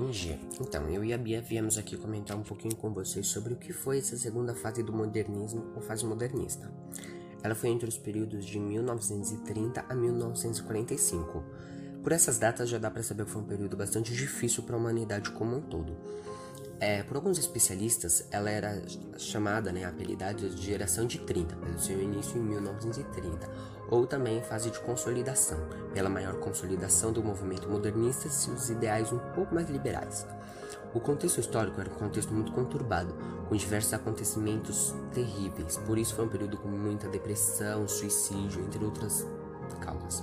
Bom dia. Então, eu e a Bia viemos aqui comentar um pouquinho com vocês sobre o que foi essa segunda fase do modernismo ou fase modernista. Ela foi entre os períodos de 1930 a 1945. Por essas datas já dá para saber que foi um período bastante difícil para a humanidade como um todo. É, por alguns especialistas, ela era chamada, né, apelidada de geração de 30, pelo seu início em 1930, ou também fase de consolidação, pela maior consolidação do movimento modernista e seus ideais um pouco mais liberais. O contexto histórico era um contexto muito conturbado, com diversos acontecimentos terríveis, por isso foi um período com muita depressão, suicídio, entre outras causas.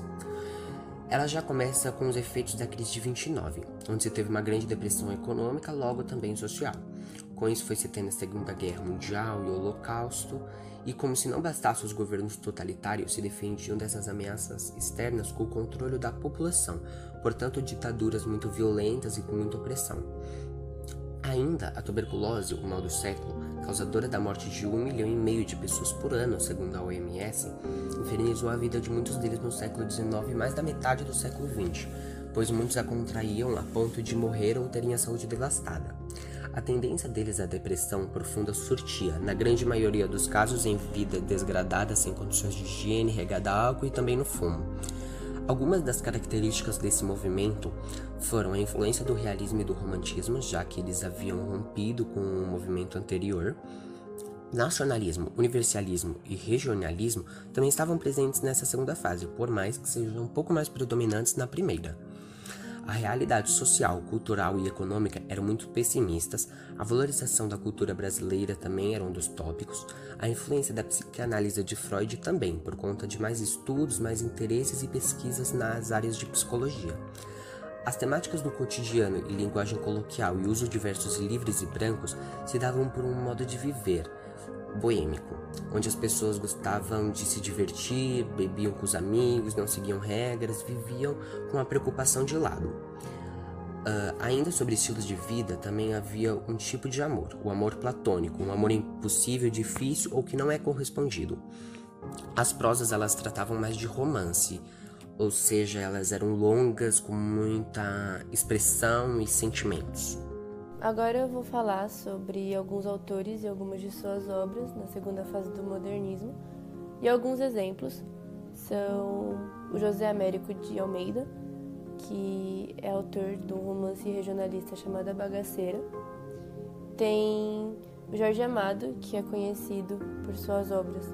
Ela já começa com os efeitos da crise de 29, onde se teve uma grande depressão econômica, logo também social. Com isso foi se tendo a Segunda Guerra Mundial e o Holocausto, e como se não bastasse os governos totalitários se defendiam dessas ameaças externas com o controle da população, portanto ditaduras muito violentas e com muita opressão. Ainda a tuberculose, o mal do século, causadora da morte de um milhão e meio de pessoas por ano, segundo a OMS, infernizou a vida de muitos deles no século XIX e mais da metade do século XX, pois muitos a contraíam a ponto de morrer ou terem a saúde devastada. A tendência deles à depressão profunda surtia, na grande maioria dos casos, em vida desgradada, sem condições de higiene, regada a álcool e também no fumo. Algumas das características desse movimento foram a influência do realismo e do romantismo, já que eles haviam rompido com o movimento anterior. Nacionalismo, universalismo e regionalismo também estavam presentes nessa segunda fase, por mais que sejam um pouco mais predominantes na primeira. A realidade social, cultural e econômica eram muito pessimistas, a valorização da cultura brasileira também era um dos tópicos, a influência da psicanálise de Freud também, por conta de mais estudos, mais interesses e pesquisas nas áreas de psicologia. As temáticas do cotidiano e linguagem coloquial e uso de versos livres e brancos se davam por um modo de viver, boêmico, onde as pessoas gostavam de se divertir, bebiam com os amigos, não seguiam regras, viviam com a preocupação de lado. Uh, ainda sobre estilos de vida, também havia um tipo de amor, o amor platônico, um amor impossível, difícil ou que não é correspondido. As prosas elas tratavam mais de romance, ou seja, elas eram longas, com muita expressão e sentimentos. Agora eu vou falar sobre alguns autores e algumas de suas obras na segunda fase do modernismo. E alguns exemplos são o José Américo de Almeida, que é autor de um romance regionalista chamado Bagaceira. Tem o Jorge Amado, que é conhecido por suas obras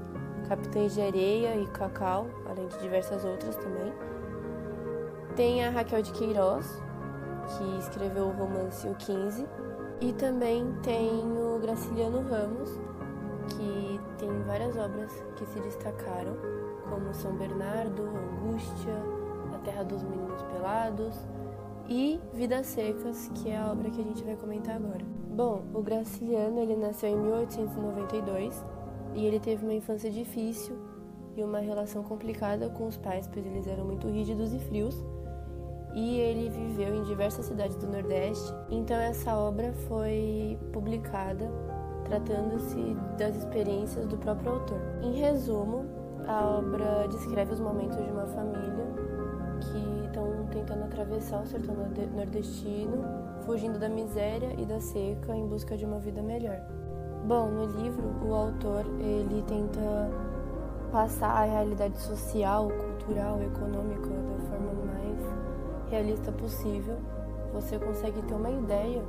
Capitães de Areia e Cacau, além de diversas outras também. Tem a Raquel de Queiroz, que escreveu o romance O 15, e também tem o Graciliano Ramos, que tem várias obras que se destacaram, como São Bernardo, Angústia, A Terra dos Meninos Pelados e Vidas Secas, que é a obra que a gente vai comentar agora. Bom, o Graciliano ele nasceu em 1892 e ele teve uma infância difícil e uma relação complicada com os pais, pois eles eram muito rígidos e frios e ele viveu em diversas cidades do Nordeste. Então essa obra foi publicada tratando-se das experiências do próprio autor. Em resumo, a obra descreve os momentos de uma família que estão tentando atravessar o sertão nordestino, fugindo da miséria e da seca em busca de uma vida melhor. Bom, no livro, o autor ele tenta passar a realidade social, cultural, econômica da realista possível, você consegue ter uma ideia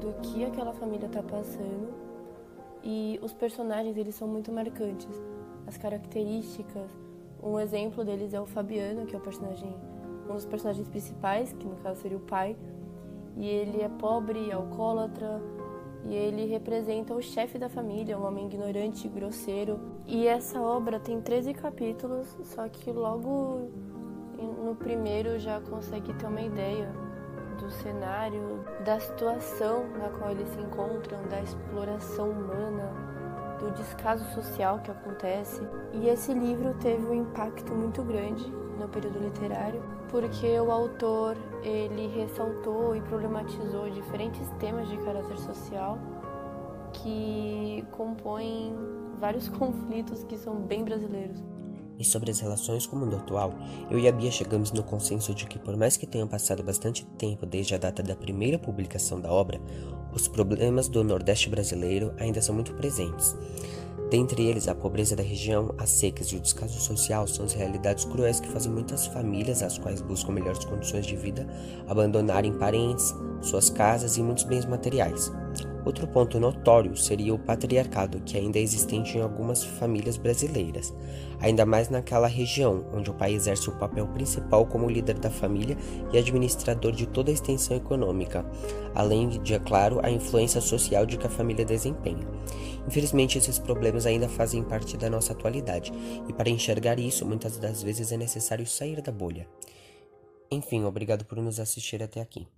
do que aquela família está passando e os personagens eles são muito marcantes. As características, um exemplo deles é o Fabiano, que é o personagem, um dos personagens principais, que no caso seria o pai, e ele é pobre, alcoólatra, e ele representa o chefe da família, um homem ignorante, grosseiro. E essa obra tem 13 capítulos, só que logo no primeiro já consegue ter uma ideia do cenário, da situação na qual eles se encontram, da exploração humana, do descaso social que acontece. E esse livro teve um impacto muito grande no período literário, porque o autor ele ressaltou e problematizou diferentes temas de caráter social que compõem vários conflitos que são bem brasileiros. E sobre as relações com o mundo atual, eu e a Bia chegamos no consenso de que, por mais que tenha passado bastante tempo desde a data da primeira publicação da obra, os problemas do Nordeste brasileiro ainda são muito presentes. Dentre eles, a pobreza da região, as secas e o descaso social são as realidades cruéis que fazem muitas famílias, as quais buscam melhores condições de vida, abandonarem parentes, suas casas e muitos bens materiais. Outro ponto notório seria o patriarcado, que ainda é existente em algumas famílias brasileiras, ainda mais naquela região, onde o pai exerce o papel principal como líder da família e administrador de toda a extensão econômica, além de, é claro, a influência social de que a família desempenha. Infelizmente, esses problemas ainda fazem parte da nossa atualidade, e para enxergar isso, muitas das vezes é necessário sair da bolha. Enfim, obrigado por nos assistir até aqui.